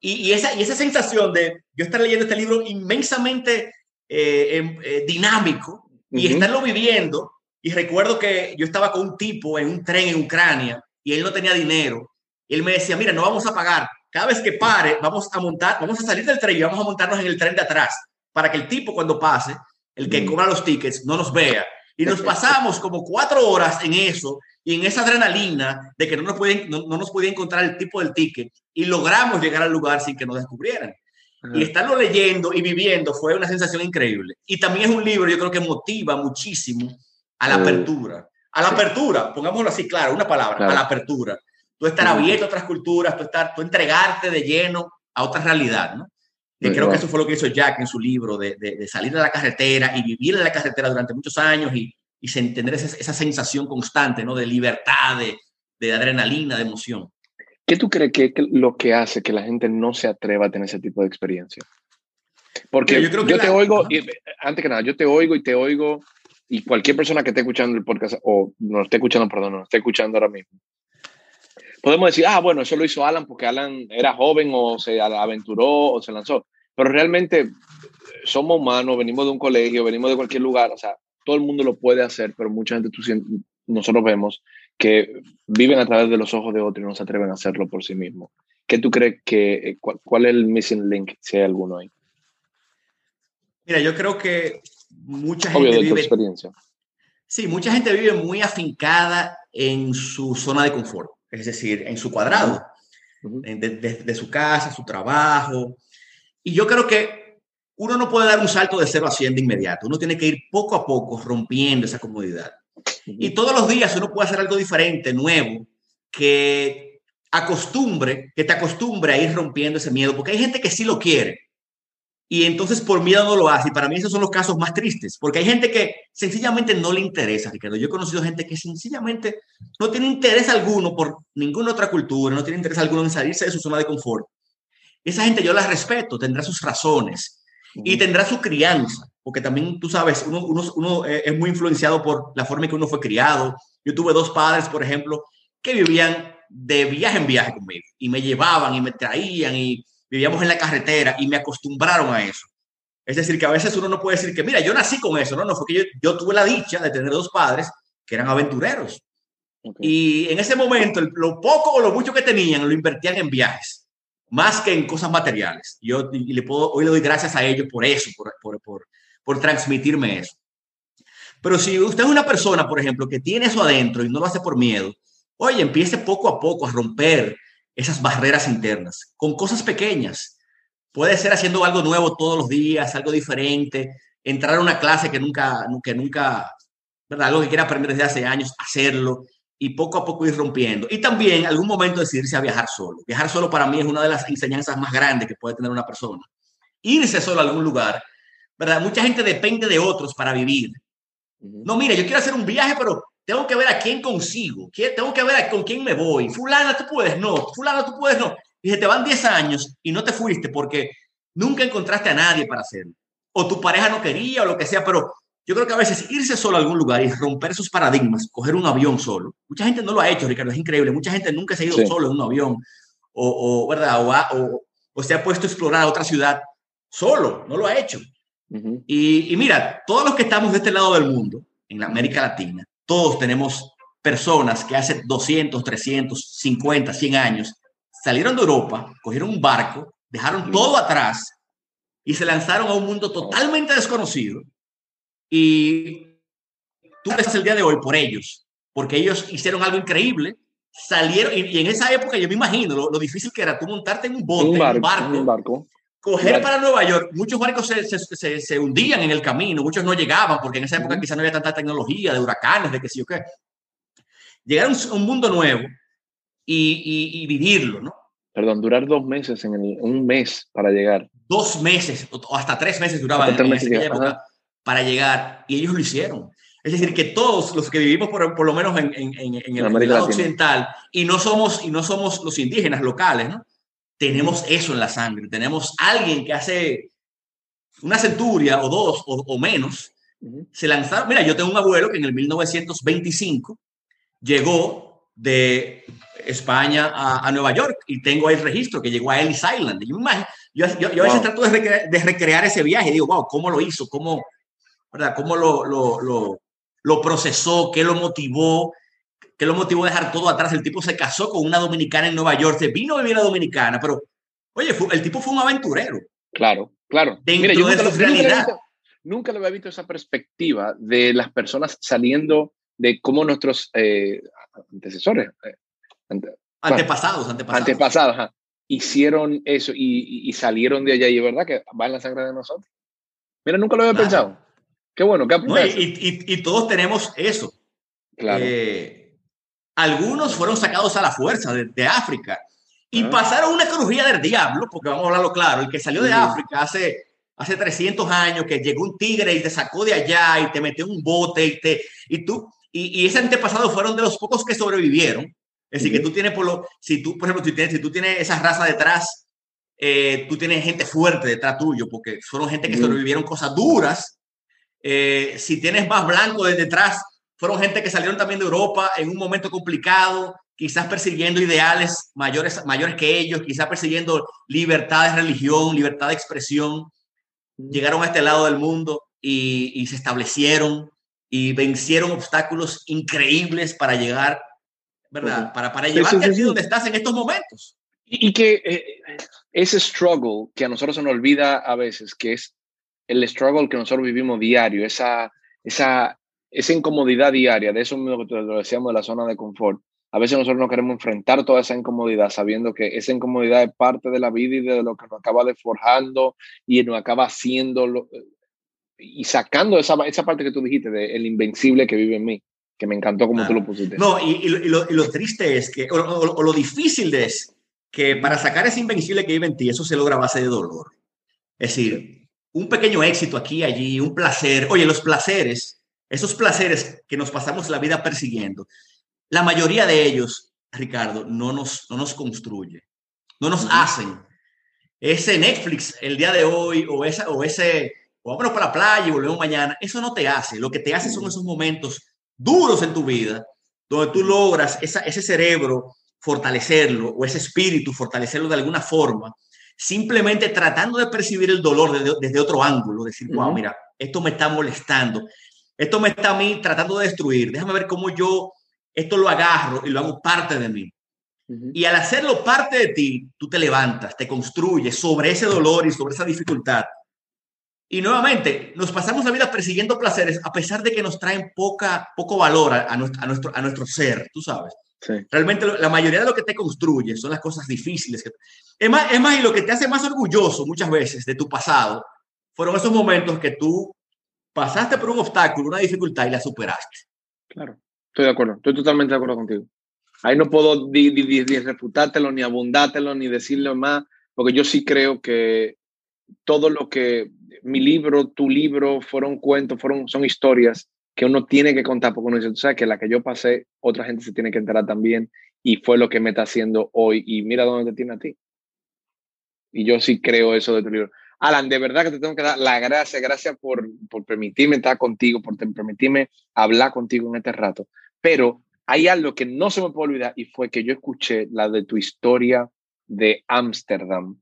y, esa, y esa sensación de yo estar leyendo este libro inmensamente eh, em, eh, dinámico y estarlo viviendo. Y recuerdo que yo estaba con un tipo en un tren en Ucrania y él no tenía dinero. Y él me decía, mira, no vamos a pagar. Cada vez que pare, vamos a montar, vamos a salir del tren y vamos a montarnos en el tren de atrás para que el tipo cuando pase, el que cobra los tickets, no nos vea. Y nos [laughs] pasamos como cuatro horas en eso y en esa adrenalina de que no nos, pueden, no, no nos podía encontrar el tipo del ticket y logramos llegar al lugar sin que nos descubrieran. Y estarlo leyendo y viviendo fue una sensación increíble. Y también es un libro, yo creo que motiva muchísimo a la apertura. A la apertura, pongámoslo así, claro, una palabra, a la apertura. Tú estar abierto a otras culturas, tú, estar, tú entregarte de lleno a otra realidad, ¿no? Que creo que eso fue lo que hizo Jack en su libro, de, de, salir de la carretera y vivir en la carretera durante muchos años y, y tener esa, esa, sensación constante, ¿no? De libertad, de, de adrenalina, de emoción. ¿Qué tú crees que es lo que hace que la gente no se atreva a tener ese tipo de experiencia? Porque yo, creo que te oigo, y, antes que nada, yo te oigo y te oigo, y cualquier persona que esté escuchando el podcast, o no esté escuchando, perdón, no esté escuchando ahora mismo, podemos decir, ah, bueno, eso lo hizo Alan porque Alan era joven o se aventuró o se lanzó. Pero realmente somos humanos, venimos de un colegio, venimos de cualquier lugar, o sea, todo el mundo lo puede hacer, pero mucha gente, tú, nosotros vemos que viven a través de los ojos de otros y no se atreven a hacerlo por sí mismos. ¿Qué tú crees que, eh, cuál, es el missing link, si hay alguno ahí? Mira, yo creo que mucha gente Obvio, de tu experiencia. Sí, mucha gente vive muy afincada en su zona de confort, es decir, en su cuadrado, desde de, su casa, su trabajo. Y yo creo que uno no puede dar un salto de cero a 100 de inmediato, uno tiene que ir poco a poco rompiendo esa comodidad. Y todos los días uno puede hacer algo diferente, nuevo, que acostumbre, que te acostumbre a ir rompiendo ese miedo, porque hay gente que sí lo quiere y entonces por miedo no lo hace. Y para mí esos son los casos más tristes, porque hay gente que sencillamente no le interesa, Ricardo. Yo he conocido gente que sencillamente no tiene interés alguno por ninguna otra cultura, no tiene interés alguno en salirse de su zona de confort. Esa gente yo la respeto, tendrá sus razones y tendrá su crianza porque también tú sabes, uno, uno, eh, es muy influenciado por la forma en que uno fue criado. Yo tuve dos padres, por ejemplo, que vivían de viaje en viaje conmigo y me llevaban y me traían y vivíamos en la carretera y me acostumbraron a eso. Es decir, que a veces uno no puede decir que, mira, yo nací con eso, no, no, fue que yo, yo tuve la dicha de tener dos padres que eran aventureros. Y en ese momento, lo poco o lo mucho que tenían lo invertían en viajes, más que en cosas materiales. Yo y le puedo, hoy le doy gracias a ellos por eso, por, por, por, por transmitirme eso. Pero si usted es una persona, por ejemplo, que tiene eso adentro y no lo hace por miedo, oye, empiece poco a poco a romper esas barreras internas con cosas pequeñas. Puede ser haciendo algo nuevo todos los días, algo diferente, entrar a una clase que nunca, que nunca, ¿verdad? Algo que quiera aprender desde hace años, hacerlo y poco a poco ir rompiendo. Y también algún momento decidirse a viajar solo. Viajar solo para mí es una de las enseñanzas más grandes que puede tener una persona. Irse solo a algún lugar ¿verdad? Mucha gente depende de otros para vivir. No, mira, yo quiero hacer un viaje, pero tengo que ver a quién consigo, tengo que ver con quién me voy. Fulana, tú puedes, no. Fulana, tú puedes, no. Y se te van 10 años y no te fuiste porque nunca encontraste a nadie para hacerlo. O tu pareja no quería o lo que sea, pero yo creo que a veces irse solo a algún lugar y romper esos paradigmas, coger un avión solo. Mucha gente no lo ha hecho, Ricardo, es increíble. Mucha gente nunca se ha ido solo en un avión o, ¿verdad? O, o se ha puesto a explorar otra ciudad solo, no lo ha hecho y, mira, todos los que estamos de este lado del mundo, en la América Latina, todos tenemos personas que hace 200, 300, 50, 100 años salieron de Europa, cogieron un barco, dejaron todo atrás y se lanzaron a un mundo totalmente desconocido. Y tú ves el día de hoy por ellos, porque ellos hicieron algo increíble, salieron, y, en esa época yo me imagino lo, difícil que era tú montarte en un bote, un barco, un barco coger para Nueva York, muchos barcos se, se, se, hundían en el camino, muchos no llegaban, porque en esa época quizá no había tanta tecnología de huracanes, de que sí o qué. Llegar a un, mundo nuevo y, y, vivirlo, ¿no? Perdón, durar dos meses, en un mes para llegar. Dos meses, o hasta tres meses duraban en, esa época para llegar, y ellos lo hicieron. Es decir, que todos los que vivimos por, por lo menos en, en, en el lado occidental, y no, somos, y no somos los indígenas locales, ¿no? Tenemos eso en la sangre, tenemos alguien que hace una centuria o dos o, menos, se lanzaron. Mira, yo tengo un abuelo que en el 1925 llegó de España a, Nueva York y tengo ahí el registro que llegó a Ellis Island. Yo, yo, yo, a veces trato de recrear, ese viaje y digo, wow, ¿cómo lo hizo? ¿Cómo, verdad? ¿Cómo lo, lo, lo, lo procesó? ¿Qué lo motivó? ¿Qué lo motivó a dejar todo atrás? El tipo se casó con una dominicana en Nueva York, se vino a vivir a Dominicana, pero, oye, el tipo fue un aventurero. Claro, claro. Mira, yo nunca, realidad. Nunca, lo había visto esa perspectiva de las personas saliendo de cómo nuestros eh, antecesores, eh, antepasados, antepasados, antepasados hicieron eso y, salieron de allá y es verdad que va en la sangre de nosotros. Mira, nunca lo había pensado. Qué bueno, qué no, y, y, todos tenemos eso. Claro. Eh, algunos fueron sacados a la fuerza de, África y ah. pasaron una crujía del diablo, porque vamos a hablarlo claro, el que salió de África hace, hace 300 años, que llegó un tigre y te sacó de allá y te metió un bote y, te, y tú, y, y ese antepasado fueron de los pocos que sobrevivieron. Es decir, que tú tienes, por lo, si tú, por ejemplo, si, tienes, si tú tienes esa raza detrás, eh, tú tienes gente fuerte detrás tuyo, porque fueron gente que sobrevivieron cosas duras. Eh, si tienes más blanco de detrás, fueron gente que salieron también de Europa en un momento complicado, quizás persiguiendo ideales mayores, mayores que ellos, quizás persiguiendo libertad de religión, libertad de expresión. Llegaron a este lado del mundo y, se establecieron y vencieron obstáculos increíbles para llegar, ¿verdad? Para, para llevarte aquí donde estás en estos momentos. Y, que eh, ese struggle que a nosotros se nos olvida a veces, que es el struggle que nosotros vivimos diario, esa, esa esa incomodidad diaria, de eso mismo que lo decíamos de la zona de confort, a veces nosotros no queremos enfrentar toda esa incomodidad sabiendo que esa incomodidad es parte de la vida y de lo que nos acaba de forjando y nos acaba haciendo y sacando esa, esa parte que tú dijiste de el invencible que vive en mí, que me encantó como tú lo pusiste. No, y, lo, triste es que, o, lo difícil es que para sacar ese invencible que vive en ti, eso se logra a base de dolor. Es decir, un pequeño éxito aquí, allí, un placer. Oye, los placeres esos placeres que nos pasamos la vida persiguiendo, la mayoría de ellos, Ricardo, no nos, no nos construye, no nos hacen. Ese Netflix el día de hoy o, esa, o ese, o vámonos para la playa y volvemos mañana, eso no te hace. Lo que te hace son esos momentos duros en tu vida donde tú logras ese cerebro fortalecerlo o ese espíritu fortalecerlo de alguna forma, simplemente tratando de percibir el dolor desde, otro ángulo, decir, wow, mira, esto me está molestando, esto me está a mí tratando de destruir. Déjame ver cómo yo esto lo agarro y lo hago parte de mí. Y al hacerlo parte de ti, tú te levantas, te construyes sobre ese dolor y sobre esa dificultad. Y nuevamente, nos pasamos la vida persiguiendo placeres a pesar de que nos traen poca, poco valor a, nuestro, a, nuestro, a nuestro ser, tú sabes. Realmente la mayoría de lo que te construye son las cosas difíciles. Que... Es, más, es más, y lo que te hace más orgulloso muchas veces de tu pasado fueron esos momentos que tú pasaste por un obstáculo, una dificultad y la superaste. Claro, estoy de acuerdo, estoy totalmente de acuerdo contigo. Ahí no puedo ni, ni, ni refutártelo, ni abundártelo, ni decirlo más, porque yo sí creo que todo lo que mi libro, tu libro, fueron cuentos, fueron, son historias que uno tiene que contar, porque uno dice, tú sabes que la que yo pasé, otra gente se tiene que enterar también, y fue lo que me está haciendo hoy, y mira dónde te tiene a ti. Y yo sí creo eso de tu libro. Alan, de verdad que te tengo que dar la gracia, gracias por, por permitirme estar contigo, por permitirme hablar contigo en este rato. Pero hay algo que no se me puede olvidar y fue que yo escuché la de tu historia de Ámsterdam,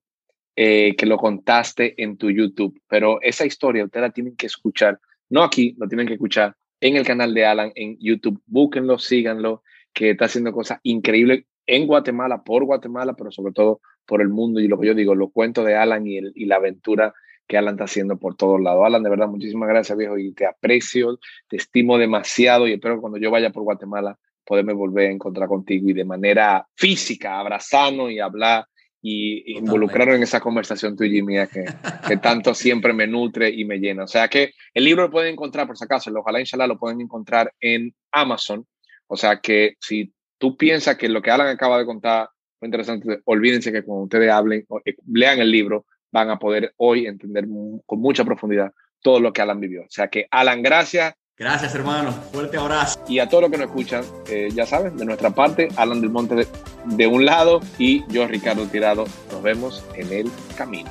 eh, que lo contaste en tu YouTube. Pero esa historia ustedes la tienen que escuchar, no aquí, lo tienen que escuchar en el canal de Alan en YouTube. Búsquenlo, síganlo, que está haciendo cosas increíbles en Guatemala, por Guatemala, pero sobre todo por el mundo. Y lo que yo digo, lo cuento de Alan y, el, y la aventura que Alan está haciendo por todos lados. Alan, de verdad, muchísimas gracias, viejo, y te aprecio, te estimo demasiado y espero que cuando yo vaya por Guatemala poderme volver a encontrar contigo y de manera física, abrazarnos y hablar y involucrarnos en esa conversación tuya y mía que, que, tanto [laughs] siempre me nutre y me llena. O sea que el libro lo pueden encontrar, por si acaso, ojalá inshallah lo pueden encontrar en Amazon. O sea que si tú piensas que lo que Alan acaba de contar fue interesante, olvídense que cuando ustedes hablen, eh, lean el libro, van a poder hoy entender con mucha profundidad todo lo que Alan vivió. O sea que, Alan, gracias. Gracias, hermano. Fuerte abrazo. Y a todos los que nos escuchan, eh, ya saben, de nuestra parte, Alan del Monte de, de un lado y yo, Ricardo Tirado. Nos vemos en el camino.